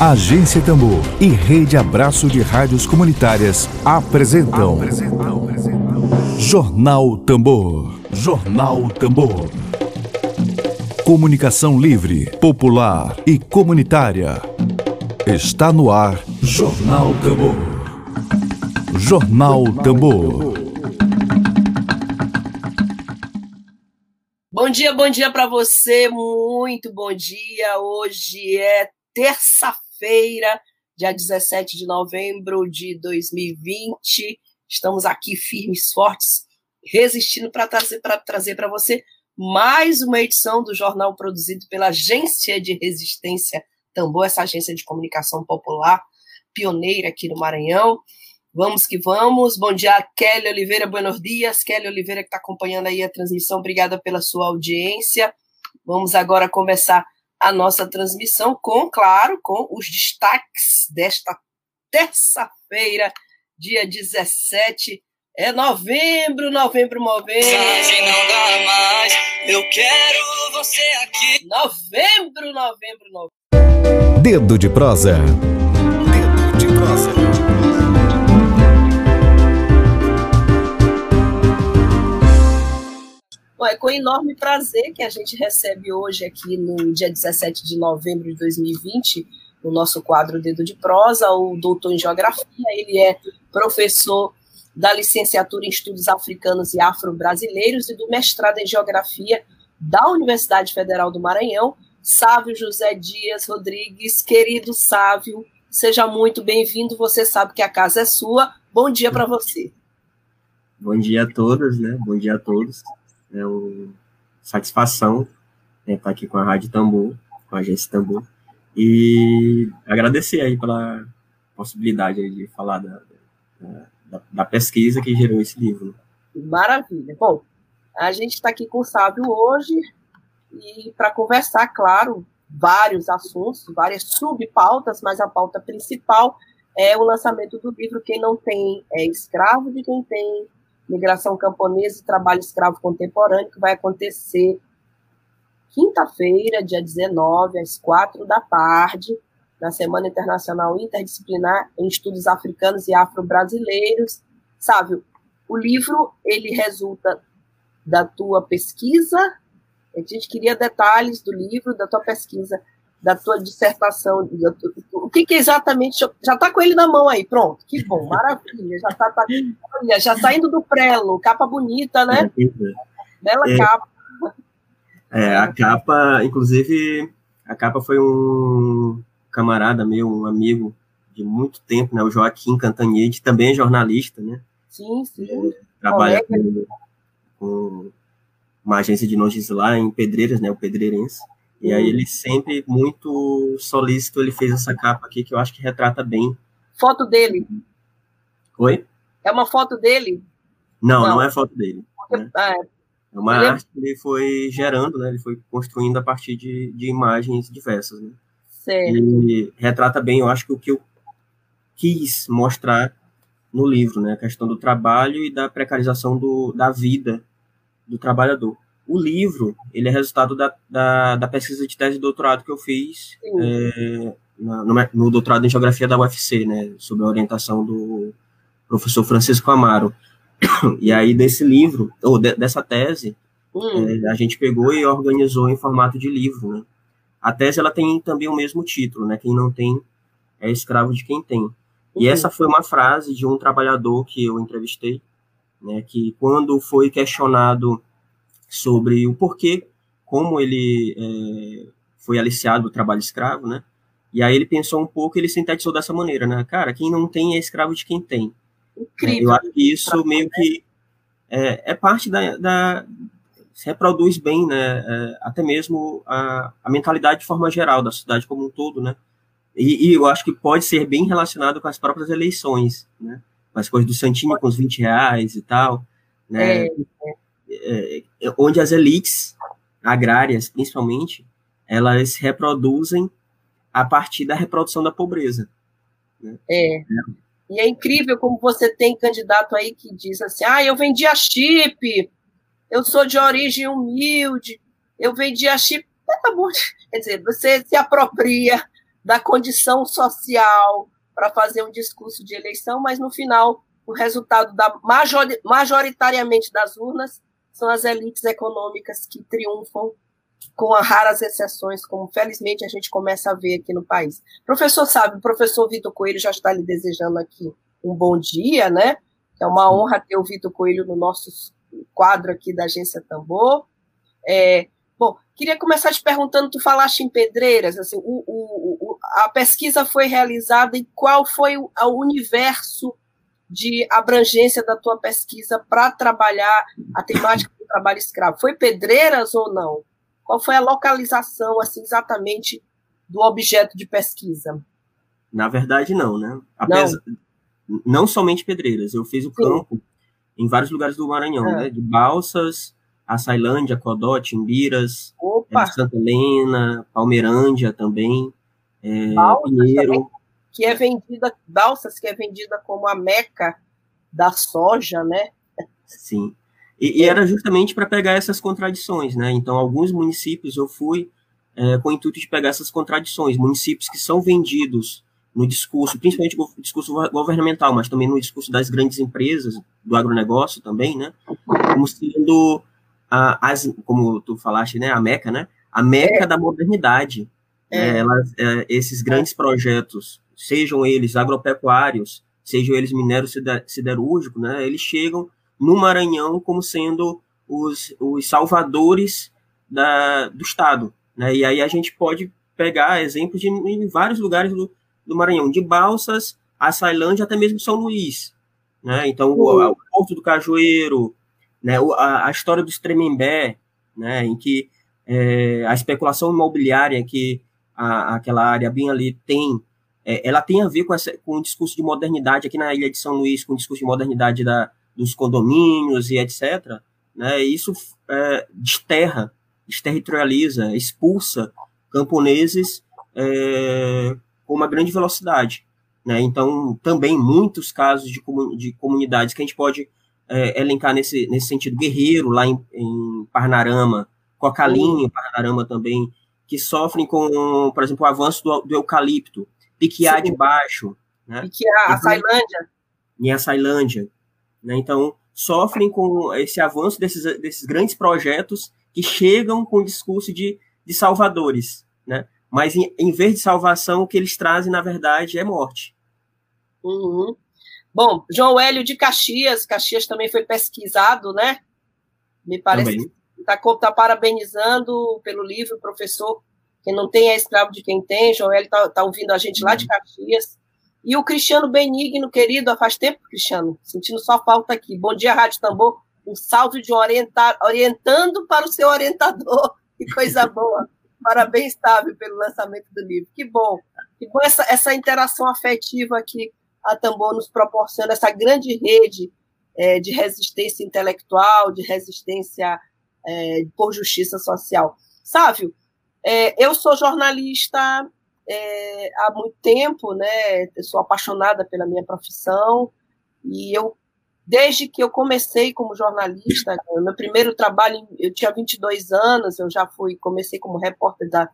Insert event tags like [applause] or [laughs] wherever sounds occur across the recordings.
Agência Tambor e Rede Abraço de Rádios Comunitárias apresentam, apresentam. Jornal Tambor. Jornal Tambor. Comunicação livre, popular e comunitária. Está no ar Jornal Tambor. Jornal Tambor. Bom dia, bom dia para você, muito bom dia. Hoje é terça-feira feira dia 17 de novembro de 2020. Estamos aqui firmes, fortes, resistindo para trazer para trazer você mais uma edição do jornal produzido pela Agência de Resistência Tambor, essa agência de comunicação popular, pioneira aqui no Maranhão. Vamos que vamos. Bom dia, Kelly Oliveira. Buenos dias. Kelly Oliveira, que está acompanhando aí a transmissão. Obrigada pela sua audiência. Vamos agora começar a nossa transmissão com, claro, com os destaques desta terça-feira, dia 17 é novembro, novembro, novembro. não dá mais, eu quero você aqui. Novembro, novembro, novembro. Dedo de prosa. Dedo de prosa. Bom, é com enorme prazer que a gente recebe hoje aqui no dia 17 de novembro de 2020, no nosso quadro Dedo de Prosa, o doutor em Geografia. Ele é professor da licenciatura em Estudos Africanos e Afro-Brasileiros e do mestrado em Geografia da Universidade Federal do Maranhão, Sávio José Dias Rodrigues. Querido Sávio, seja muito bem-vindo. Você sabe que a casa é sua. Bom dia para você. Bom dia a todas, né? Bom dia a todos. É uma satisfação né, estar aqui com a Rádio Tambor, com a agência Tambor, e agradecer aí pela possibilidade de falar da, da, da, pesquisa que gerou esse livro. Maravilha. Bom, a gente está aqui com o Sábio hoje e para conversar, claro, vários assuntos, várias subpautas, mas a pauta principal é o lançamento do livro Quem Não Tem é Escravo de Quem Tem, Migração Camponesa e Trabalho Escravo Contemporâneo, que vai acontecer quinta-feira, dia 19, às quatro da tarde, na Semana Internacional Interdisciplinar em Estudos Africanos e Afro-Brasileiros. Sabe, o livro, ele resulta da tua pesquisa, a gente queria detalhes do livro, da tua pesquisa, da tua dissertação, o que, que exatamente, já está com ele na mão aí, pronto, que bom, maravilha, já está tá, olha, já saindo do prelo, capa bonita, né? É, Bela é, capa. É, a capa, inclusive, a capa foi um camarada meu, um amigo de muito tempo, né, o Joaquim Cantanhede, também é jornalista, né? Sim, sim. Ele trabalha com, com, uma agência de notícias lá em Pedreiras, né, o Pedreirense. E aí ele sempre muito solícito, ele fez essa capa aqui que eu acho que retrata bem. Foto dele. Oi? É uma foto dele? Não, não, não é foto dele. Né? Ah, é. é uma ele... arte que ele foi gerando, né? Ele foi construindo a partir de, de imagens diversas, né? Certo. E retrata bem, eu acho que o que eu quis mostrar no livro, né? A questão do trabalho e da precarização do, da vida do trabalhador. O livro, ele é resultado da, da, da pesquisa de tese de doutorado que eu fiz é, no, no, doutorado em Geografia da UFC, né, sob a orientação do professor Francisco Amaro. [coughs] E aí, desse livro, ou de, dessa tese, hum. é, a gente pegou e organizou em formato de livro, né. A tese, ela tem também o mesmo título, né, quem não tem é escravo de quem tem. E uhum. essa foi uma frase de um trabalhador que eu entrevistei, né, que quando foi questionado sobre o porquê, como ele é, foi aliciado do trabalho escravo, né? E aí ele pensou um pouco, ele sintetizou dessa maneira, né? Cara, quem não tem é escravo de quem tem. Incrível. Eu acho que isso meio que é, é parte da, da, se reproduz bem, né? É, até mesmo a, a mentalidade de forma geral da sociedade como um todo, né? E, e, eu acho que pode ser bem relacionado com as próprias eleições, né? As coisas do Santinho com os 20 reais e tal, né? É, é. É, é, onde as elites agrárias, principalmente, elas reproduzem a partir da reprodução da pobreza. Né? É. E é incrível como você tem candidato aí que diz assim: ah, eu vendi a chip, eu sou de origem humilde, eu vendi a chip. Quer dizer, você se apropria da condição social para fazer um discurso de eleição, mas no final o resultado da majoritariamente das urnas são as elites econômicas que triunfam com raras exceções, como felizmente a gente começa a ver aqui no país. Professor sabe, o professor Vitor Coelho já está lhe desejando aqui um bom dia, né? É uma honra ter o Vitor Coelho no nosso quadro aqui da Agência Tambor. É, bom, queria começar te perguntando, tu falaste em pedreiras, assim, o, o, o, a pesquisa foi realizada e qual foi o universo de abrangência da tua pesquisa para trabalhar a temática do trabalho escravo? Foi pedreiras ou não? Qual foi a localização, assim, exatamente do objeto de pesquisa? Na verdade, não, né? Apesar, não. não somente pedreiras. Eu fiz o campo Sim. em vários lugares do Maranhão, é. né? De Balsas, Açailândia, Codó, Timbiras, é, Santa Helena, Palmeirândia também, é, Pinheiro. Também, que é vendida, Balsas, que é vendida como a meca da soja, né? Sim. E, e era justamente para pegar essas contradições, né? Então, alguns municípios eu fui é, com o intuito de pegar essas contradições, municípios que são vendidos no discurso, principalmente no discurso governamental, mas também no discurso das grandes empresas, do agronegócio também, né? Como sendo, a, as, como tu falaste, né? A meca, né? A meca é. da modernidade. É. Né? Elas, é, esses grandes projetos, sejam eles agropecuários, sejam eles minérios siderúrgicos, né? Eles chegam no Maranhão como sendo os, os salvadores da, do Estado. Né? E aí a gente pode pegar exemplos de em vários lugares do, do Maranhão, de Balsas a Sailândia, até mesmo São Luís. Né? Então, o, o, Porto do Cajueiro, né? a, a história do Tremembé, né? em que é, a especulação imobiliária que a, aquela área bem ali tem, é, ela tem a ver com, essa, com o discurso de modernidade aqui na ilha de São Luís, com o discurso de modernidade da, dos condomínios e etc., né, isso é, desterra, desterritorializa, expulsa camponeses é, com uma grande velocidade. Né? Então, também muitos casos de, de comunidades que a gente pode é, elencar nesse, nesse sentido, Guerreiro, lá em, em Parnarama, Cocalinha, em Parnarama também, que sofrem com, por exemplo, o avanço do, do eucalipto, Piquiá de Baixo. Né? Piquiá, a Sailândia. Em a Sailândia. Né? Então, sofrem com esse avanço desses, desses grandes projetos que chegam com o discurso de, de salvadores. Né? Mas, em, em vez de salvação, o que eles trazem, na verdade, é morte. Uhum. Bom, João Hélio de Caxias, Caxias também foi pesquisado, né? Me parece também. que está tá parabenizando pelo livro, professor. Quem não tem é escravo de quem tem. João Hélio está tá ouvindo a gente lá de uhum. Caxias. E o Cristiano Benigno, querido, faz tempo, Cristiano, sentindo só falta aqui. Bom dia, Rádio Tambor. Um salve de orientar, orientando para o seu orientador. [laughs] Que coisa boa. Parabéns, Tábio, pelo lançamento do livro. Que bom. Que bom essa, essa interação afetiva que a Tambor nos proporciona, essa grande rede é, de resistência intelectual, de resistência é, por justiça social. Sávio, é, eu sou jornalista é, há muito tempo, né? Eu sou apaixonada pela minha profissão e eu, desde que eu comecei como jornalista, meu primeiro trabalho, eu tinha 22 anos, eu já fui, comecei como repórter da,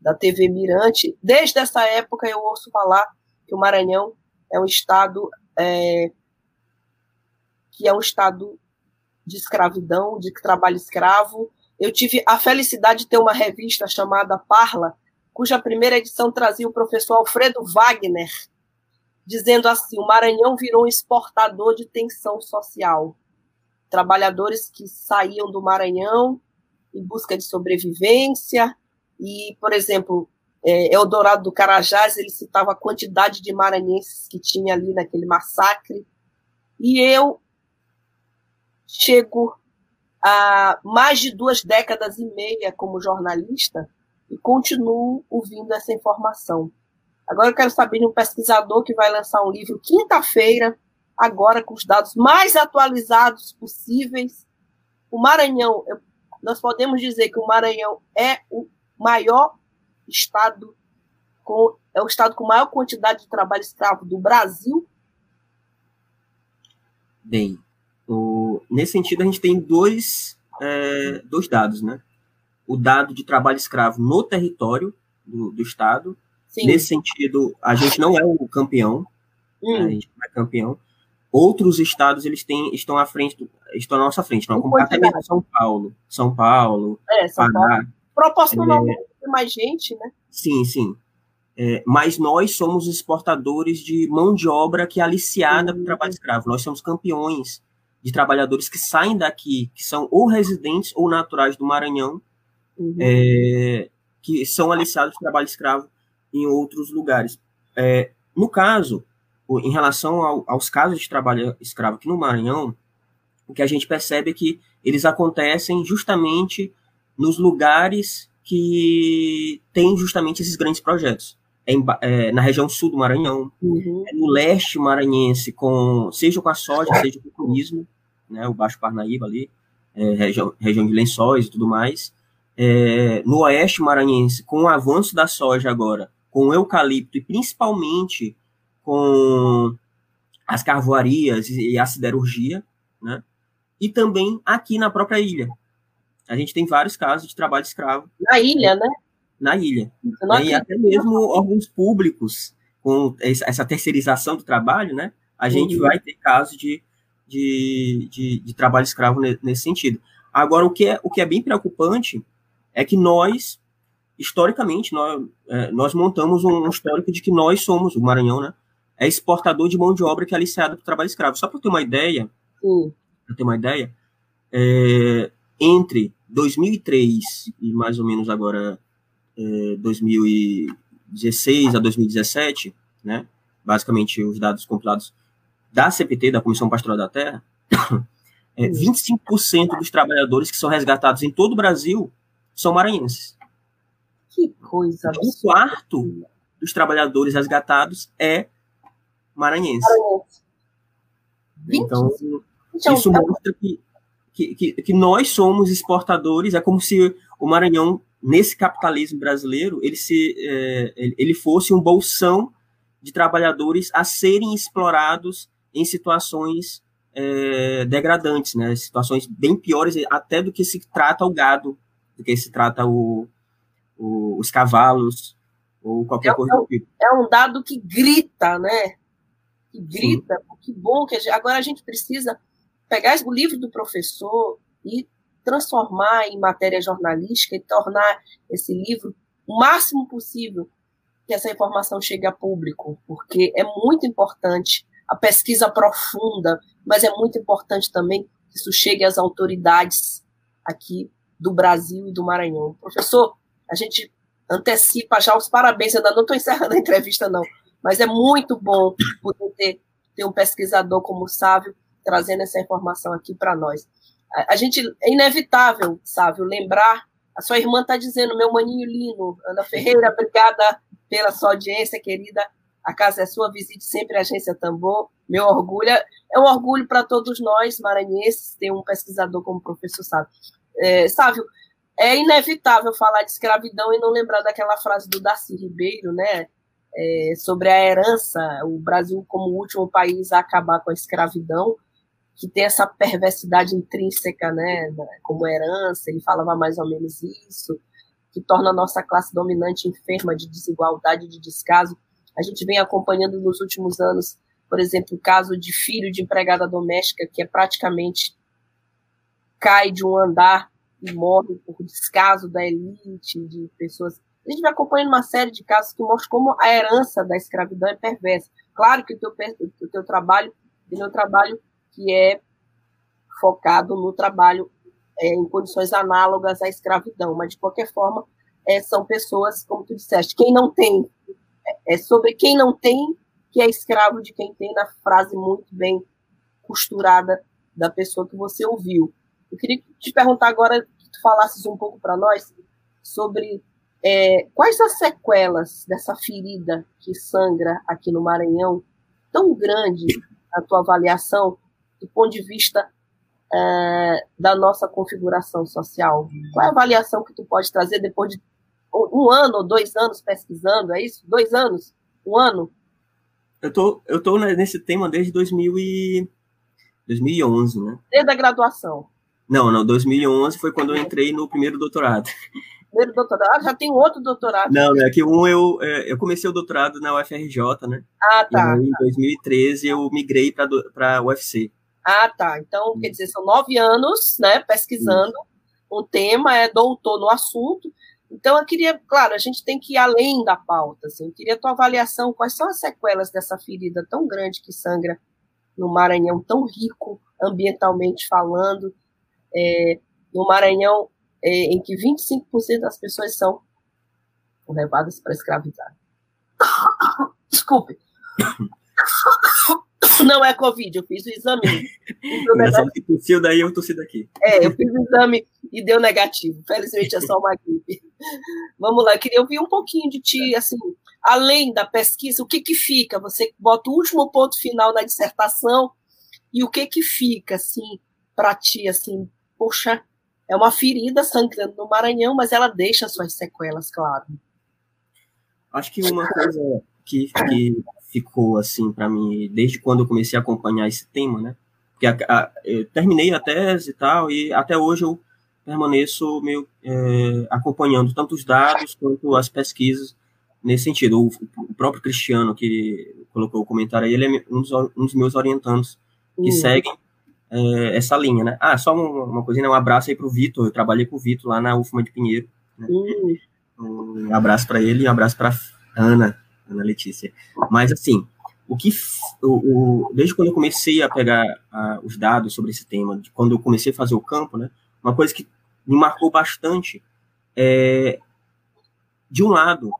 da TV Mirante. Desde essa época eu ouço falar que o Maranhão é um estado é, que é um estado de escravidão, de trabalho escravo. Eu tive a felicidade de ter uma revista chamada Parla, cuja primeira edição trazia o professor Alfredo Wagner, dizendo assim: o Maranhão virou um exportador de tensão social. Trabalhadores que saíam do Maranhão em busca de sobrevivência, e, por exemplo, é, Eldorado do Carajás, ele citava a quantidade de maranhenses que tinha ali naquele massacre. E eu chego a mais de duas décadas e meia como jornalista e continuo ouvindo essa informação. Agora eu quero saber de um pesquisador que vai lançar um livro quinta-feira, agora com os dados mais atualizados possíveis. O Maranhão, nós podemos dizer que o Maranhão é o maior estado com é o estado com maior quantidade de trabalho escravo do Brasil. Bem, nesse sentido a gente tem dois, é, dois dados, né? o dado de trabalho escravo no território do, do Estado Sim. Nesse sentido, a gente não é o campeão, Hum, a gente não é campeão. Outros estados eles têm, estão à frente, estão à nossa frente, não, como até mesmo São Paulo, São Paulo, é, São Paulo. Pará, Proporcionalmente tem mais gente, né? sim, sim. É, mas nós somos exportadores de mão de obra que é aliciada para o Uhum. trabalho escravo. Nós somos campeões de trabalhadores que saem daqui, que são ou residentes ou naturais do Maranhão, Uhum. é, que são aliciados de trabalho escravo em outros lugares. É, no caso, em relação ao- aos casos de trabalho escravo aqui no Maranhão, o que a gente percebe é que eles acontecem justamente nos lugares que têm justamente esses grandes projetos. É em é, na região sul do Maranhão, Uhum. é no leste maranhense, com, seja com a soja, seja com o turismo, né, o Baixo Parnaíba ali, é, região, região de lençóis e tudo mais. É, no oeste maranhense, com o avanço da soja agora, com o eucalipto e principalmente com as carvoarias e a siderurgia, né? E também aqui na própria ilha. A gente tem vários casos de trabalho escravo Na ilha, né? na ilha. Né? E até mesmo órgãos públicos, com es- essa terceirização do trabalho, né? A gente Uhum. vai ter casos de, de, de, de trabalho escravo ne- nesse sentido. Agora, o que, é, o que é bem preocupante é que nós, historicamente, nós, é, nós montamos um um histórico de que nós somos, o Maranhão, né? É exportador de mão de obra que é aliciada para o trabalho escravo. Só para ter uma ideia, Sim. para ter uma ideia, é, entre 2003 e mais ou menos agora é, 2016 a 2017, né, basicamente os dados compilados da CPT, da Comissão Pastoral da Terra, [coughs] é, 25% dos trabalhadores que são resgatados em todo o Brasil são maranhenses. Que coisa Um quarto dos trabalhadores resgatados é maranhense. Então, Então, isso mostra que, que, que, que nós somos exportadores, é como se o Maranhão, nesse capitalismo brasileiro, ele, se, é, ele fosse um bolsão de trabalhadores a serem explorados em situações é, degradantes, né? situações bem piores até do que se trata o gado, do que se trata o, o- os cavalos, ou qualquer É, coisa do tipo. é um dado que grita, né? Que grita. Que bom que a gente, agora a gente precisa pegar o livro do professor e transformar em matéria jornalística e tornar esse livro o máximo possível que essa informação chegue a público, porque é muito importante a pesquisa profunda, mas é muito importante também que isso chegue às autoridades aqui do Brasil e do Maranhão. Professor, a gente antecipa já os parabéns, ainda não estou encerrando a entrevista, não, mas é muito bom poder ter, ter um pesquisador como o Sávio trazendo essa informação aqui para nós. A, a, gente, é inevitável, Sávio, lembrar, a sua irmã está dizendo, meu maninho Lino, Ana Ferreira, obrigada pela sua audiência, querida, a casa é sua, visite sempre a Agência Tambor, meu orgulho, é um orgulho para todos nós, maranhenses, ter um pesquisador como o professor Sávio. É, Sávio, é inevitável falar de escravidão e não lembrar daquela frase do Darcy Ribeiro, né? É, sobre a herança, o Brasil como o último país a acabar com a escravidão, que tem essa perversidade intrínseca, né? Como herança, ele falava mais ou menos isso, que torna a nossa classe dominante enferma de desigualdade, de descaso. A gente vem acompanhando nos últimos anos, por exemplo, o caso de filho de empregada doméstica, que é praticamente cai de um andar e morre por descaso da elite, de pessoas. A gente vai acompanhando uma série de casos que mostram como a herança da escravidão é perversa. Claro que o teu, o teu trabalho, o meu trabalho, que é focado no trabalho é, em condições análogas à escravidão, mas de qualquer forma é, são pessoas, como tu disseste, quem não tem, é, sobre quem não tem que é escravo de quem tem, na frase muito bem costurada da pessoa que você ouviu. Eu queria te perguntar agora que tu falasses um pouco para nós sobre é, quais as sequelas dessa ferida que sangra aqui no Maranhão, tão grande na tua avaliação, do ponto de vista é, da nossa configuração social? Qual é a avaliação que tu pode trazer depois de um ano ou dois anos pesquisando? É isso? Dois anos? Um ano? Eu tô, eu tô nesse tema desde 2000 e... 2011, né? Desde a graduação. Não, não, 2011 foi quando eu entrei no primeiro doutorado. Primeiro doutorado, já tem outro doutorado. Não, é que um eu, é, eu comecei o doutorado na UFRJ, né? Ah, tá. E aí, em 2013 eu migrei para a UFC. Ah, tá. Então, quer dizer, são nove anos, né, pesquisando um tema, é doutor no assunto. Então, eu queria, claro, a gente tem que ir além da pauta. Assim, eu queria a tua avaliação, quais são as sequelas dessa ferida tão grande que sangra no Maranhão, tão rico ambientalmente falando, é, no Maranhão é, em que 25% das pessoas são levadas para escravizar. [coughs] Desculpe. [coughs] Não é Covid, eu fiz o exame. Engraçado que tossiu daí, eu tossi daqui. É, eu fiz o exame e deu negativo. Felizmente é só uma gripe. Vamos lá, eu queria ouvir um pouquinho de ti, assim, além da pesquisa, o que que fica? Você bota o último ponto final na dissertação e o que que fica, assim, para ti, assim, poxa, é uma ferida sangrando no Maranhão, mas ela deixa suas sequelas, claro. Acho que uma coisa que, que ficou assim para mim desde quando eu comecei a acompanhar esse tema, né? Porque a, a, eu terminei a tese e tal, e até hoje eu permaneço meio é, acompanhando tanto os dados quanto as pesquisas nesse sentido. O, o, próprio Cristiano, que colocou o comentário aí, ele é um dos, um dos meus orientandos que uhum. seguem é, essa linha, né? Ah, só uma, uma coisinha, né? um abraço aí pro Vitor, eu trabalhei com o Vitor lá na UFMA de Pinheiro. Né? Um abraço para ele e um abraço para Ana, Ana Letícia. Mas, assim, o que o, o, desde quando eu comecei a pegar uh, os dados sobre esse tema, de quando eu comecei a fazer o campo, né, uma coisa que me marcou bastante é, de um lado,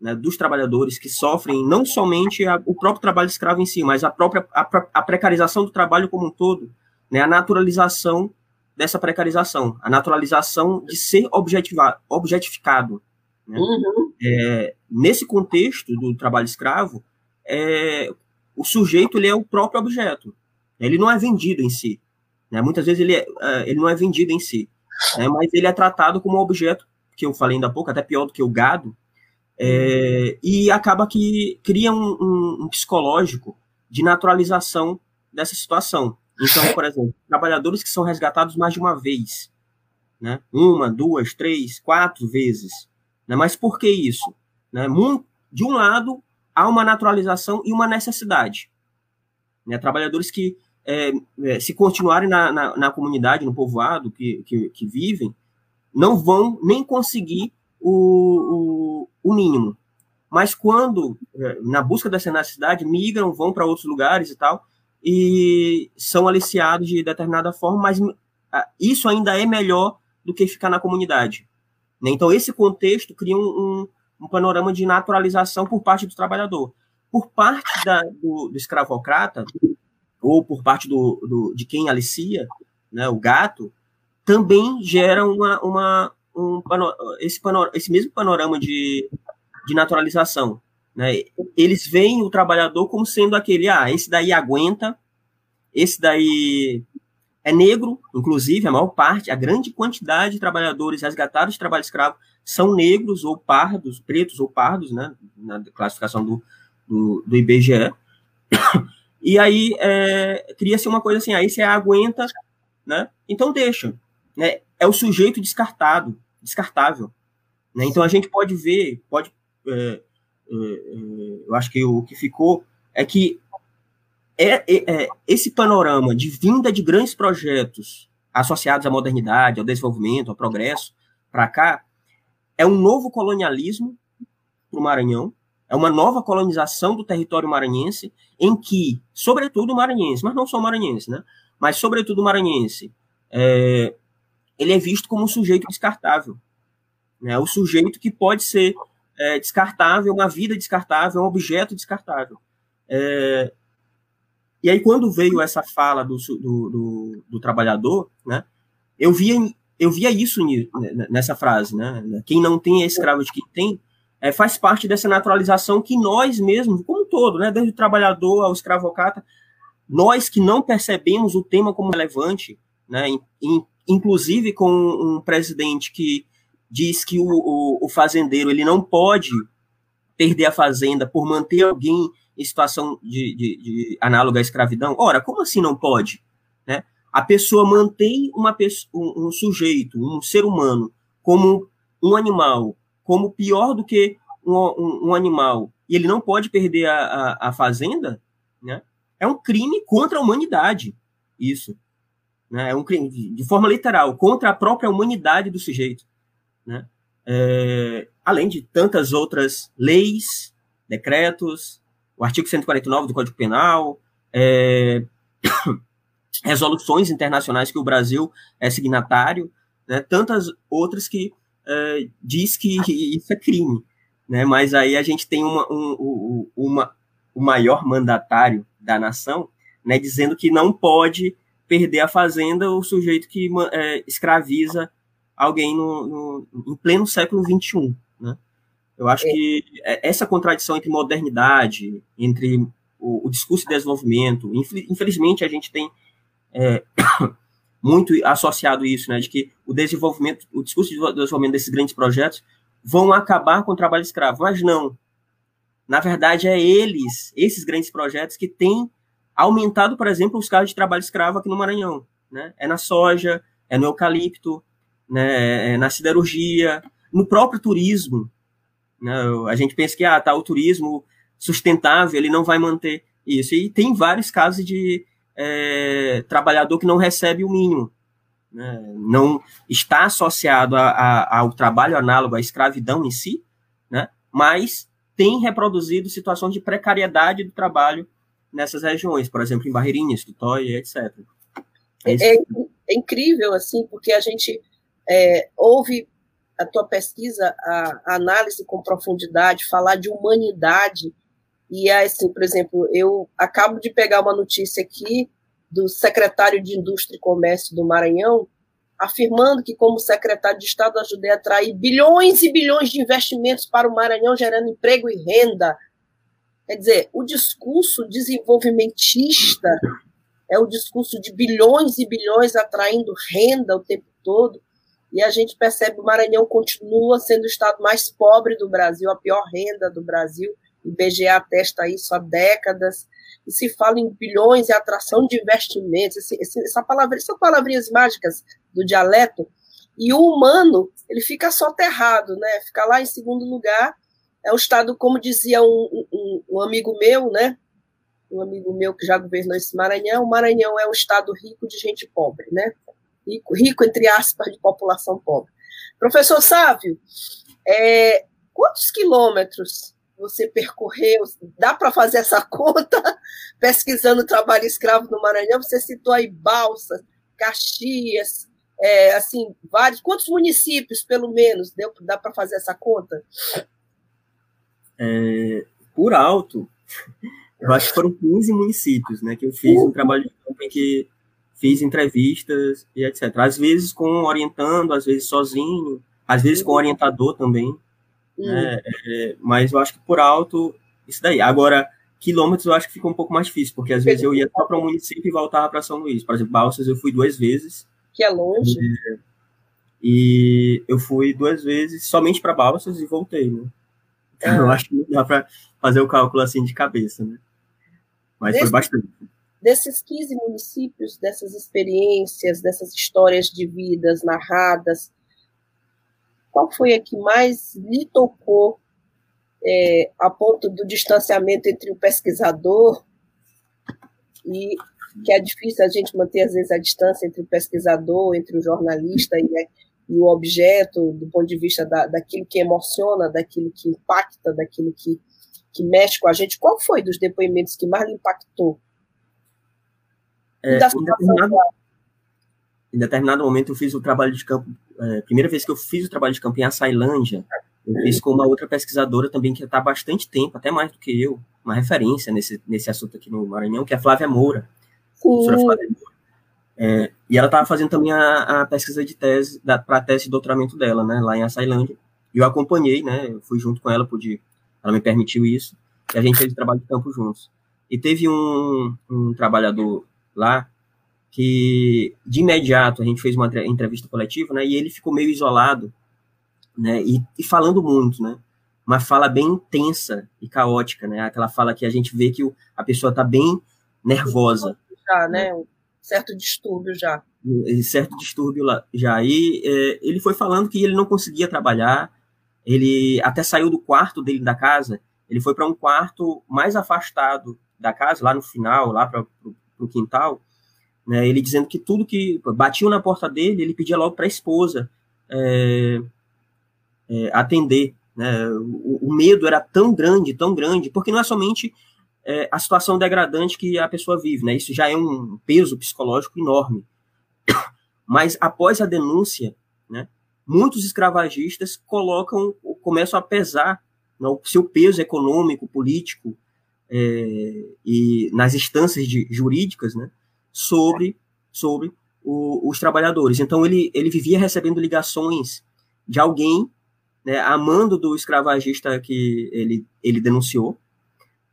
né, dos trabalhadores que sofrem não somente a, o próprio trabalho escravo em si, mas a própria a, a, precarização do trabalho como um todo, né, a naturalização dessa precarização, a naturalização de ser objetificado. Né? Uhum. É, nesse contexto do trabalho escravo, é, o sujeito ele é o próprio objeto. Ele não é vendido em si. Né? Muitas vezes ele, é, é, ele não é vendido em si, né? mas ele é tratado como um objeto, que eu falei ainda há pouco, até pior do que o gado, é, e acaba que cria um, um, um, psicológico de naturalização dessa situação. Então, por exemplo, trabalhadores que são resgatados mais de uma vez, né? uma, duas, três, quatro vezes. Né? Mas por que isso? Né? De um lado, há uma naturalização e uma necessidade. Né? Trabalhadores que, é, é, se continuarem na, na, na, comunidade, no povoado que, que, que, vivem, não vão nem conseguir o, o, o mínimo. Mas quando, é, na busca dessa necessidade, migram, vão para outros lugares e tal, e são aliciados de determinada forma, mas isso ainda é melhor do que ficar na comunidade. Né? Então, esse contexto cria um, um panorama de naturalização por parte do trabalhador. Por parte da, do, do escravocrata, ou por parte do, do, de quem alicia, né, o gato, também gera uma, uma, um, esse, esse mesmo panorama de, de naturalização. Né? Eles veem o trabalhador como sendo aquele, ah, esse daí aguenta, esse daí é negro, inclusive, a maior parte, a grande quantidade de trabalhadores resgatados de trabalho escravo são negros ou pardos, pretos ou pardos, né, na classificação do, do, do IBGE. [coughs] E aí é, cria-se uma coisa assim, aí você aguenta, né? Então deixa. Né? É o sujeito descartado, descartável. Né? Então a gente pode ver, pode. É, é, é eu acho que o que ficou é que é, é, é, esse panorama de vinda de grandes projetos associados à modernidade, ao desenvolvimento, ao progresso, para cá, é um novo colonialismo para o Maranhão, é uma nova colonização do território maranhense, em que, sobretudo o maranhense, mas não só o maranhense, né? Mas sobretudo o maranhense, é, ele é visto como um sujeito descartável, né? O sujeito que pode ser é, descartável, uma vida descartável, um objeto descartável. É, e aí, quando veio essa fala do, do, do, do trabalhador, né? Eu via eu via isso nessa frase, né? Quem não tem é escravo de quem tem, é, faz parte dessa naturalização que nós mesmos, como um todo, né? Desde o trabalhador ao escravocrata, nós que não percebemos o tema como relevante, né? inclusive com um presidente que diz que o, o, o fazendeiro ele não pode perder a fazenda por manter alguém em situação de, de, de análoga à escravidão. Ora, como assim não pode? a pessoa mantém uma um, um, sujeito, um ser humano, como um animal como pior do que um, um, um animal e ele não pode perder a, a, a, fazenda, né? É um crime contra a humanidade, isso. Né? É um crime, de, de forma literal, contra a própria humanidade do sujeito. Né? É, além de tantas outras leis, decretos, o artigo 149 do Código Penal, é, [coughs] resoluções internacionais que o Brasil é signatário, né, tantas outras que é, diz que isso é crime. Né, mas aí a gente tem uma, um, uma, o maior mandatário da nação né, dizendo que não pode perder a fazenda o sujeito que é, escraviza alguém no, no, em pleno século XXI. Né? Eu acho é. que é, essa contradição entre modernidade, entre o, o discurso de desenvolvimento, infelizmente a gente tem é, [coughs] muito associado isso, né, de que o desenvolvimento, o discurso de desenvolvimento desses grandes projetos vão acabar com o trabalho escravo, mas não. Na verdade, é eles, esses grandes projetos, que têm aumentado, por exemplo, os casos de trabalho escravo aqui no Maranhão. Né? É na soja, é no eucalipto, né? é na siderurgia, no próprio turismo. Né? A gente pensa que ah, tá, o turismo sustentável ele não vai manter isso. E tem vários casos de é, trabalhador que não recebe o mínimo. Né? Não está associado a, a, ao trabalho análogo à escravidão em si, né? mas tem reproduzido situações de precariedade do trabalho nessas regiões, por exemplo, em Barreirinhas, Tutóia, etc. É, é, é, incrível, assim, porque a gente é, ouve a tua pesquisa, a, análise com profundidade, falar de humanidade, e é assim, por exemplo, eu acabo de pegar uma notícia aqui do secretário de Indústria e Comércio do Maranhão, afirmando que, como secretário de Estado, ajudei a atrair bilhões e bilhões de investimentos para o Maranhão, gerando emprego e renda, Quer dizer, o discurso desenvolvimentista é o discurso de bilhões e bilhões atraindo renda o tempo todo, e a gente percebe que o Maranhão continua sendo o estado mais pobre do Brasil, a pior renda do Brasil, o IBGE atesta isso há décadas, e se fala em bilhões e atração de investimentos, esse, essa palavra, são palavrinhas mágicas do dialeto, e o humano, ele fica soterrado, né? fica lá em segundo lugar, é um estado, como dizia um, um, um, amigo meu, né? Um amigo meu que já governou esse Maranhão, o Maranhão é um estado rico de gente pobre, né? Rico, rico entre aspas, de população pobre. Professor Sávio, é, quantos quilômetros você percorreu? Dá para fazer essa [laughs] conta pesquisando trabalho escravo no Maranhão? Você citou aí Balsa, Caxias, é, assim, vários. Quantos municípios, pelo menos, deu, dá para fazer essa conta? é, por alto, [laughs] eu acho que foram 15 municípios, né, que eu fiz um trabalho de campo em que fiz entrevistas e etc. Às vezes com orientando, às vezes sozinho, às vezes com orientador também, né, é, mas eu acho que por alto, isso daí. Agora, quilômetros eu acho que fica um pouco mais difícil, porque às vezes eu ia só para um município e voltava para São Luís. Por exemplo, Balsas eu fui duas vezes. Que é longe. E, e eu fui duas vezes somente para Balsas e voltei, né? É. Eu acho que não dá para fazer o cálculo assim de cabeça, né? Mas foi bastante. Desses 15 municípios, dessas experiências, dessas histórias de vidas narradas, qual foi a que mais lhe tocou é, a ponto do distanciamento entre o pesquisador e que é difícil a gente manter às vezes a distância entre o pesquisador, entre o jornalista e, e o objeto, do ponto de vista da, daquilo que emociona, daquilo que impacta, daquilo que, que mexe com a gente, qual foi dos depoimentos que mais lhe impactou? É, em, determinado, em, determinado, momento eu fiz o trabalho de campo, é, primeira vez que eu fiz o trabalho de campo em Açailândia, eu fiz com uma outra pesquisadora também que está há bastante tempo, até mais do que eu, uma referência nesse, nesse assunto aqui no Maranhão, que é a Flávia Moura. Professora Flávia Moura. É, e ela estava fazendo também a, a, pesquisa de tese, para a tese de doutoramento dela, né, lá em Açailândia. E eu acompanhei, né, eu fui junto com ela, pude, ela me permitiu isso, e a gente fez o trabalho de campo juntos. E teve um, um trabalhador lá que, de imediato, a gente fez uma entrevista coletiva, né, e ele ficou meio isolado, né, e, e falando muito, né, uma fala bem intensa e caótica, né, aquela fala que a gente vê que o, a pessoa está bem nervosa. Já, né? certo distúrbio já. Certo distúrbio lá, já. E é, ele foi falando que ele não conseguia trabalhar, ele até saiu do quarto dele da casa, ele foi para um quarto mais afastado da casa, lá no final, lá para o quintal, né, ele dizendo que tudo que batiam na porta dele, ele pedia logo para a esposa é, é, atender. Né, o, o, medo era tão grande, tão grande, porque não é somente é, a situação degradante que a pessoa vive, né, isso já é um peso psicológico enorme. [coughs] Mas após a denúncia, né, muitos escravagistas colocam, começam a pesar né, o seu peso econômico, político, é, e nas instâncias de, jurídicas, né, sobre, sobre o, os trabalhadores. Então ele, ele vivia recebendo ligações de alguém, né, amando do escravagista que ele, ele denunciou,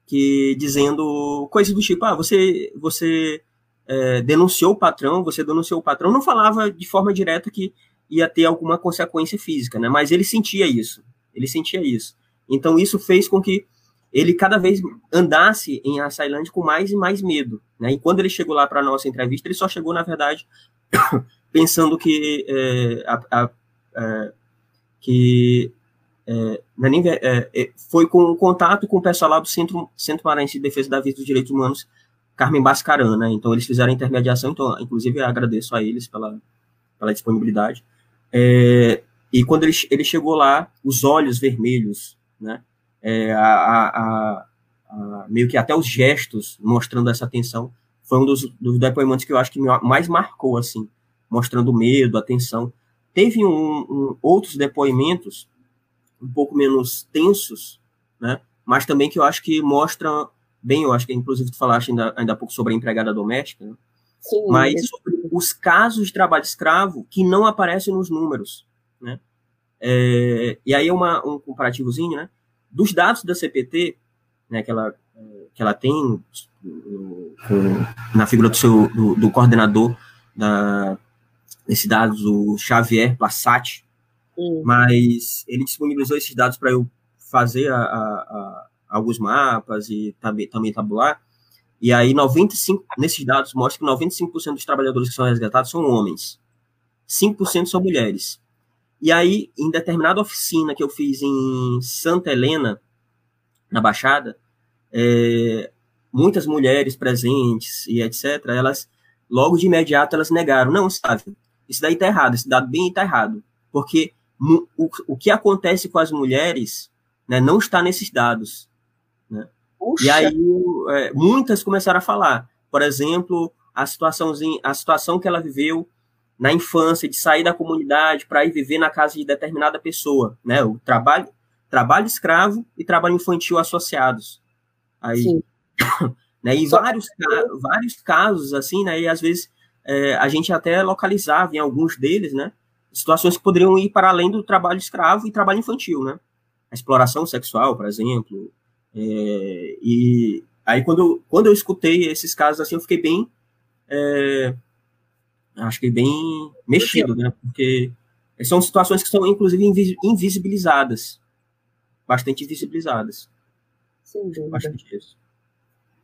que dizendo coisas do tipo, ah, você, você é, denunciou o patrão, você denunciou o patrão, não falava de forma direta que ia ter alguma consequência física, né? Mas ele sentia isso, ele sentia isso. Então isso fez com que ele cada vez andasse em Açailândia com mais e mais medo, né? E quando ele chegou lá para a nossa entrevista, ele só chegou, na verdade, [coughs] pensando que é, a, a, a, é, que é, é, é, foi com contato com o pessoal lá do Centro, Centro Maranhense de Defesa da Vida dos Direitos Humanos, Carmen Bascaran, né? Então eles fizeram a intermediação, então inclusive agradeço a eles pela, pela disponibilidade. É, e quando ele, ele chegou lá, os olhos vermelhos, né? É, a, a, a, meio que até os gestos mostrando essa tensão, foi um dos, dos depoimentos que eu acho que mais marcou, assim, mostrando medo, atenção. Teve um, um, outros depoimentos um pouco menos tensos, né? Mas também que eu acho que mostram bem, eu acho que inclusive tu falaste ainda, ainda há pouco sobre a empregada doméstica, né? Sim, mas é. sobre os casos de trabalho escravo que não aparecem nos números, né? É, e aí é uma, um comparativozinho, né? Dos dados da CPT, né, que ela, que ela tem na figura do seu do, do coordenador da, desses dados, o Xavier Plassati, hum. mas ele disponibilizou esses dados para eu fazer a, a, a, alguns mapas e também, também tabular. E aí, 95, nesses dados, mostra que 95% dos trabalhadores que são resgatados são homens, 5% são mulheres. E aí, em determinada oficina que eu fiz em Santa Helena, na Baixada, é, muitas mulheres presentes e etc., elas, logo de imediato, elas negaram. Não, sabe, isso daí tá errado, esse dado bem tá errado. Porque o, o que acontece com as mulheres né, não está nesses dados. Né? E aí, é, muitas começaram a falar. Por exemplo, a, situaçãozinha, a situação que ela viveu na infância, de sair da comunidade para ir viver na casa de determinada pessoa, né? O trabalho, trabalho escravo e trabalho infantil associados. Aí, [coughs] né? E vários, vários casos assim, né? E às vezes é, a gente até localizava em alguns deles, né? Situações que poderiam ir para além do trabalho escravo e trabalho infantil, né? A exploração sexual, por exemplo, é, e aí, quando eu, quando eu escutei esses casos assim, eu fiquei bem. É, acho que bem mexido, né? Porque são situações que são, inclusive, invisibilizadas. Bastante invisibilizadas. Sem dúvida. Bastante isso.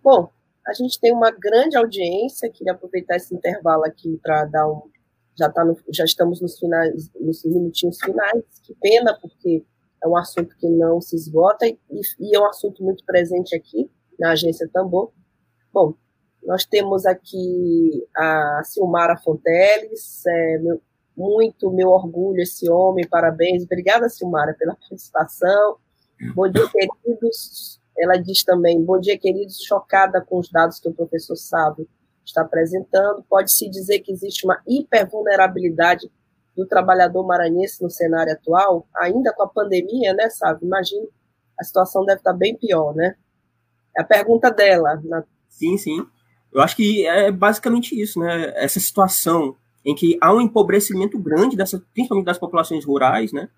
Bom, a gente tem uma grande audiência. Queria aproveitar esse intervalo aqui para dar um. Já, tá no, já estamos nos finais, nos minutinhos finais. Que pena, porque é um assunto que não se esgota e, e é um assunto muito presente aqui na agência Tambor. Bom, nós temos aqui a Silmara Fonteles, é meu, muito meu orgulho esse homem, parabéns. Obrigada, Silmara, pela participação. Bom dia, queridos. Ela diz também, bom dia, queridos, chocada com os dados que o professor Sábio está apresentando. Pode-se dizer que existe uma hipervulnerabilidade do trabalhador maranhense no cenário atual, ainda com a pandemia, né, sabe? Imagina, a situação deve estar bem pior, né? É a pergunta dela. Na... Sim, sim. Eu acho que é basicamente isso, né? Essa situação em que há um empobrecimento grande, dessa, principalmente das populações rurais, né?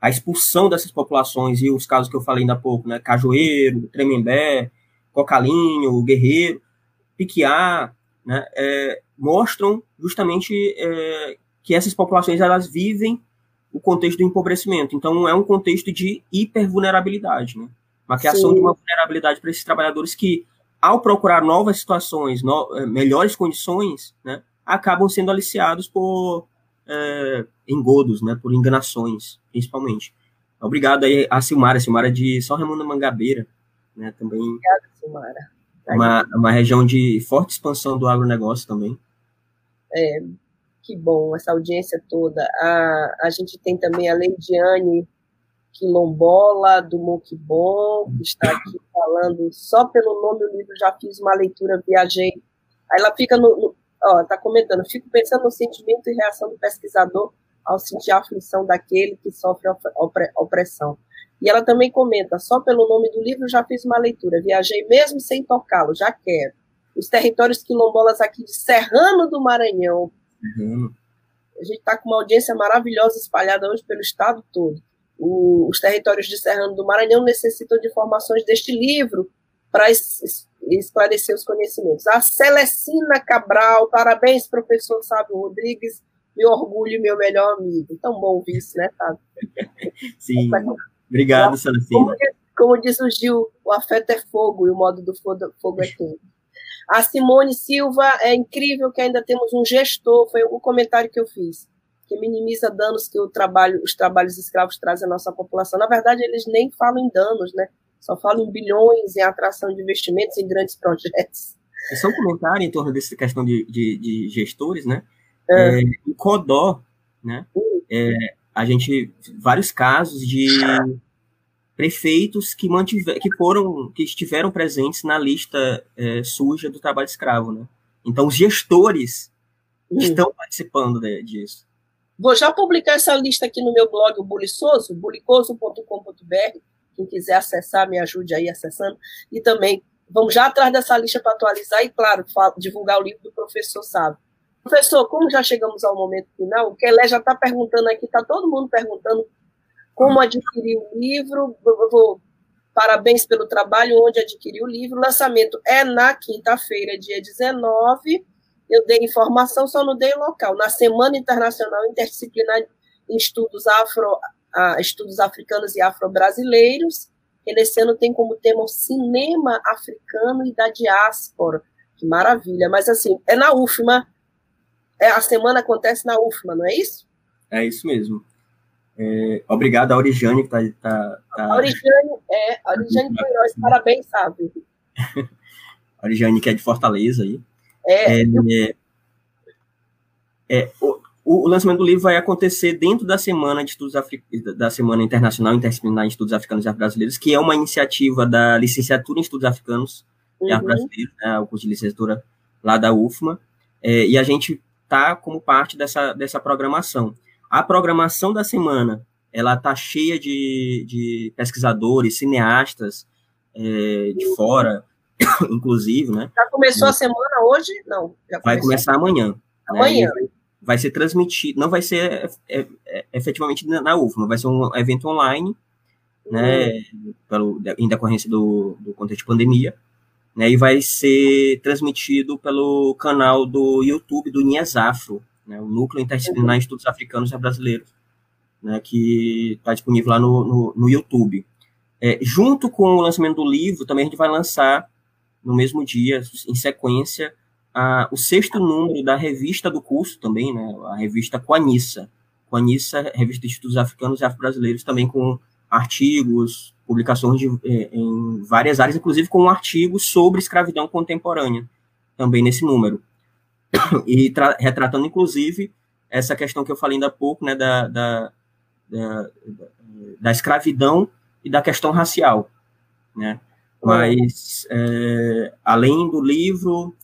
A expulsão dessas populações e os casos que eu falei ainda há pouco, né? Cajueiro, Tremembé, Cocalinho, Guerreiro, Piquiá, né? É, mostram justamente é, que essas populações elas vivem o contexto do empobrecimento. Então, é um contexto de hipervulnerabilidade, né? Uma criação Sim. de uma vulnerabilidade para esses trabalhadores que, ao procurar novas situações, no, eh, melhores condições, né, acabam sendo aliciados por é, engodos, né, por enganações, principalmente. Obrigado aí a Silmara, Silmara de São Raimundo Mangabeira, né, também. Obrigada, Silmara. Uma, uma região de forte expansão do agronegócio também. É, que bom, essa audiência toda. A, a gente tem também a Leidiane Quilombola, do Moquibon, que está aqui falando, só pelo nome do livro já fiz uma leitura, viajei. Aí ela fica no, no ó, tá comentando, fico pensando no sentimento e reação do pesquisador ao sentir a aflição daquele que sofre opressão. E ela também comenta, só pelo nome do livro já fiz uma leitura, viajei mesmo sem tocá-lo, já quero. Os territórios quilombolas aqui de Serrano do Maranhão. Uhum. A gente está com uma audiência maravilhosa espalhada hoje pelo estado todo. Os territórios de Serrano do Maranhão necessitam de informações deste livro para es, esclarecer os conhecimentos. A Celecina Cabral, parabéns, professor Sábio Rodrigues, meu orgulho, meu melhor amigo. Tão bom ouvir isso, né, Sábio? [laughs] Sim, obrigado, Celecina. Como, como, diz o Gil, o afeto é fogo e o modo do fogo, é quente. A Simone Silva, é incrível que ainda temos um gestor, foi o comentário que eu fiz, que minimiza danos que o trabalho, os trabalhos escravos trazem à nossa população. Na verdade, eles nem falam em danos, né? Só falam em bilhões, em atração de investimentos em grandes projetos. É só um comentário em torno dessa questão de, de, de gestores, né? É. É, o CODó, né? É, a gente, vários casos de prefeitos que mantiver, que foram, que estiveram presentes na lista é, suja do trabalho escravo, né? Então, os gestores hum. estão participando de, disso. Vou já publicar essa lista aqui no meu blog, o Bulicoso, bulicoso.com.br. Quem quiser acessar, me ajude aí acessando. E também, vamos já atrás dessa lista para atualizar e, claro, divulgar o livro do professor Sábio. Professor, como já chegamos ao momento final, o Kelé já está perguntando aqui, está todo mundo perguntando como adquirir o livro. Vou, parabéns pelo trabalho, onde adquirir o livro. O lançamento é na quinta-feira, dia 19. Eu dei informação, só não dei local. Na Semana Internacional Interdisciplinar em Estudos, Afro, Estudos Africanos e Afro-Brasileiros, que nesse ano tem como tema o cinema africano e da diáspora. Que maravilha. Mas, assim, é na UFMA. É, a semana acontece na UFMA, não é isso? É isso mesmo. É, obrigado a Orijane, que está. Tá, tá... A Orijane, é, a Orijane Queiroz, parabéns, sabe? [laughs] a Orijane, que é de Fortaleza aí. É. é, é, o, o, lançamento do livro vai acontecer dentro da semana de estudos Afri... da semana internacional interdisciplinar em estudos africanos e brasileiros, que é uma iniciativa da licenciatura em estudos africanos uhum. e brasileiros, né, o curso de licenciatura lá da UFMA, é, e a gente tá como parte dessa dessa programação. A programação da semana, ela tá cheia de, de pesquisadores, cineastas é, de fora, [coughs] inclusive, né? Já começou a semana hoje? Não. vai começar amanhã. Né? Amanhã. Né? Vai ser transmitido, não vai ser é, é, efetivamente na UFMA, vai ser um evento online, né, uhum. pelo, em decorrência do, do contexto de pandemia, né, e vai ser transmitido pelo canal do YouTube do Niesafro, né, o Núcleo Interdisciplinar uhum. de Estudos Africanos e Brasileiros, né, que está disponível lá no, no, no YouTube. É, junto com o lançamento do livro, também a gente vai lançar, no mesmo dia, em sequência, a, o sexto número da revista do curso também, né, a revista Coanissa. Coanissa, revista de estudos africanos e afro-brasileiros, também com artigos, publicações de, é, em várias áreas, inclusive com um artigo sobre escravidão contemporânea, também nesse número [coughs] e retratando, inclusive, essa questão que eu falei ainda há pouco, né, da, da, da, da escravidão e da questão racial, né? Mas, é, além do livro,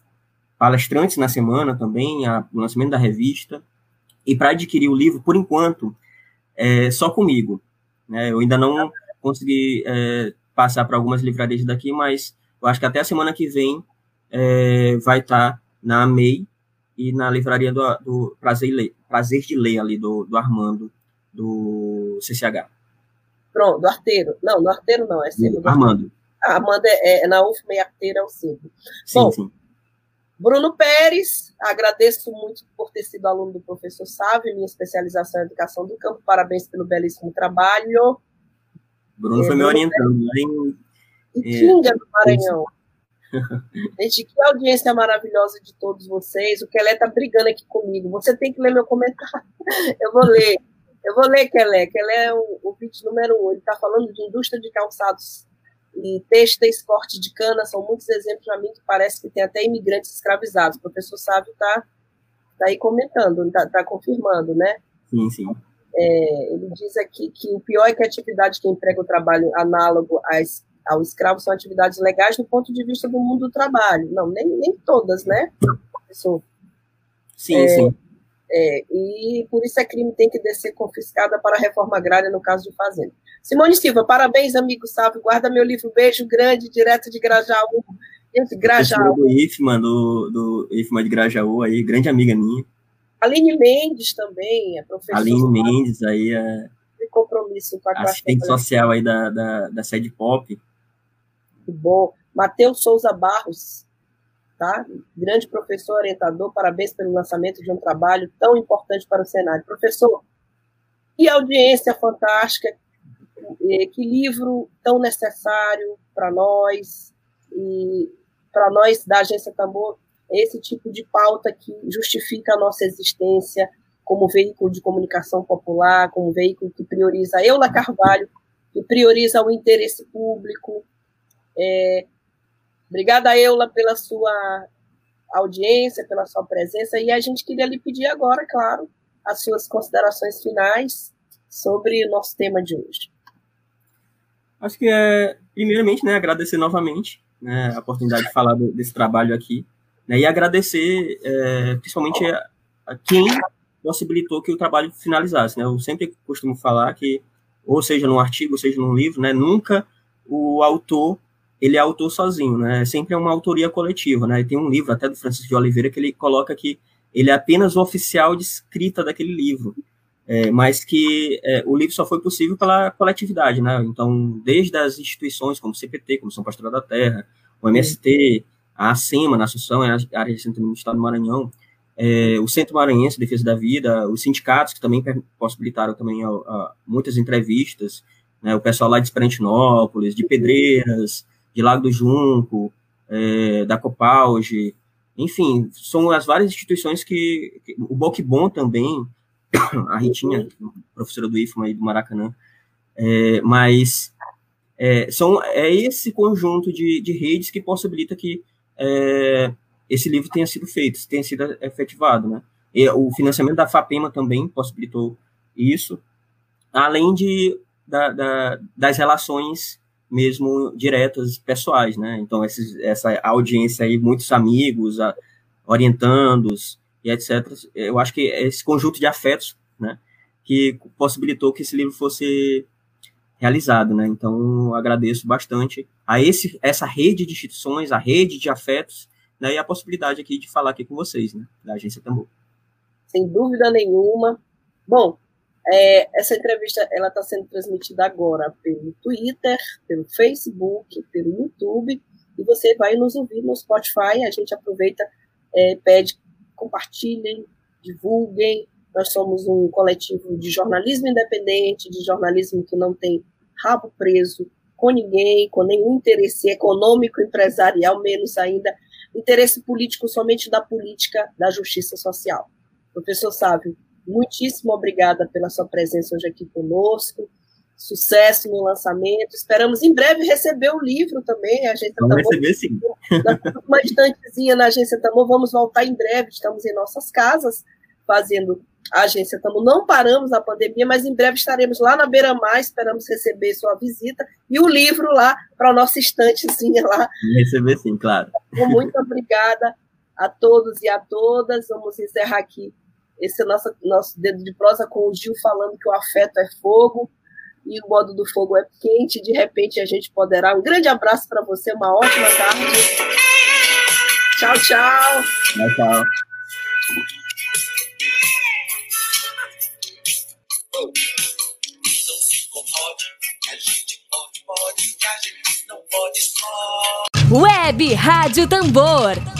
palestrantes na semana também, a, o lançamento da revista, e para adquirir o livro, por enquanto, é só comigo, né? Eu ainda não consegui é, passar para algumas livrarias daqui, mas eu acho que até a semana que vem é, vai estar tá na MEI, e na livraria do, do Prazer, Prazer de Ler, ali, do, do Armando, do CCH. Pronto, do Arteiro. Não, do Arteiro não, é símbolo. Armando. Ah, Armando é, é, na UFMA e Arteiro é o símbolo. Sim, Bom, sim. Bruno Pérez, agradeço muito por ter sido aluno do professor Sávio, minha especialização em educação do campo. Parabéns pelo belíssimo trabalho. Bruno é, foi me orientando lá em. Itinga, é, do Maranhão. [laughs] Gente, que audiência maravilhosa de todos vocês. O Kelé tá brigando aqui comigo. Você tem que ler meu comentário. [laughs] Eu vou ler. Eu vou ler, Kelé. Kelé é o, o vídeo número um. Ele está falando de indústria de calçados e têxteis, corte de cana. São muitos exemplos para mim que parece que tem até imigrantes escravizados. O professor Sávio está tá aí comentando, está tá confirmando, né? Sim, sim. É, ele diz aqui que o pior é que a atividade que emprega o trabalho análogo às ao escravo são atividades legais do ponto de vista do mundo do trabalho. Não, nem, nem todas, né, professor? Sim, é, sim. É, e por isso a crime tem que ser confiscada para a reforma agrária no caso de fazenda. Simone Silva, parabéns, amigo Salve. Guarda meu livro, beijo grande, direto de Grajaú. Gente, Grajaú. Do IFMA, do, do IFMA de Grajaú, aí, grande amiga minha. Aline Mendes também, é professora. Aline Mendes, aí é. De compromisso com a Assistente social aí da, da, da sede pop muito bom. Matheus Souza Barros, tá? grande professor orientador, parabéns pelo lançamento de um trabalho tão importante para o Senado. Professor, que audiência fantástica, que livro tão necessário para nós, e para nós da Agência Tambor, esse tipo de pauta que justifica a nossa existência como veículo de comunicação popular, como veículo que prioriza Eula Carvalho, que prioriza o interesse público, é, obrigada, Eula, pela sua audiência, pela sua presença. E a gente queria lhe pedir agora, claro, as suas considerações finais sobre o nosso tema de hoje. Acho que é, primeiramente, né, agradecer novamente né, a oportunidade de falar desse trabalho aqui, né, e agradecer é, principalmente a, a, quem possibilitou que o trabalho finalizasse. Né? Eu sempre costumo falar que, ou seja num artigo, ou seja num livro, né, nunca o autor ele é autor sozinho, né? Sempre é uma autoria coletiva, né? E tem um livro até do Francisco de Oliveira que ele coloca que ele é apenas o oficial de escrita daquele livro, é, mas que é, o livro só foi possível pela coletividade, né? Então, desde as instituições como CPT, como São Pastora da Terra, o MST, a ASEMA, na Assunção, a área de assentamento do Estado do Maranhão, é, o Centro Maranhense de Defesa da Vida, os sindicatos que também possibilitaram também a, a, muitas entrevistas, né? O pessoal lá de Esperantinópolis, de Pedreiras, de Lago do Junco, é, da Copauge, enfim, são as várias instituições que, que o Boquibon também, [coughs] a Ritinha, professora do IFMA e do Maracanã, é, mas é, são, é esse conjunto de, de redes que possibilita que é, esse livro tenha sido feito, tenha sido efetivado, né? E o financiamento da FAPEMA também possibilitou isso, além de, da, da, das relações mesmo diretas, pessoais, né? Então, esses, essa audiência aí, muitos amigos, orientandos e etc. Eu acho que é esse conjunto de afetos, né, que possibilitou que esse livro fosse realizado, né? Então, agradeço bastante a esse, essa rede de instituições, a rede de afetos, né, e a possibilidade aqui de falar aqui com vocês, né, da Agência Tambor. Sem dúvida nenhuma. Bom, é, essa entrevista ela está sendo transmitida agora pelo Twitter, pelo Facebook, pelo YouTube, e você vai nos ouvir no Spotify. A gente aproveita, é, pede, compartilhem, divulguem. Nós somos um coletivo de jornalismo independente, de jornalismo que não tem rabo preso com ninguém, com nenhum interesse econômico, empresarial, menos ainda interesse político somente da política da justiça social. Professor Sávio, muitíssimo obrigada pela sua presença hoje aqui conosco. Sucesso no lançamento. Esperamos em breve receber o livro também. A agência Vamos Tamor, receber sim. Uma estantezinha na agência Tamor. Vamos voltar em breve. Estamos em nossas casas fazendo a agência Tamor. Não paramos na pandemia, mas em breve estaremos lá na Beira Mar. Esperamos receber sua visita e o livro lá para a nossa estantezinha lá. Receber sim, claro. Muito obrigada a todos e a todas. Vamos encerrar aqui esse é o nosso, nosso dedo de prosa com o Gil falando que o afeto é fogo e o modo do fogo é quente. De repente a gente poderá. Um grande abraço para você, uma ótima tarde. Tchau, tchau. Tchau, tchau. Web Rádio Tambor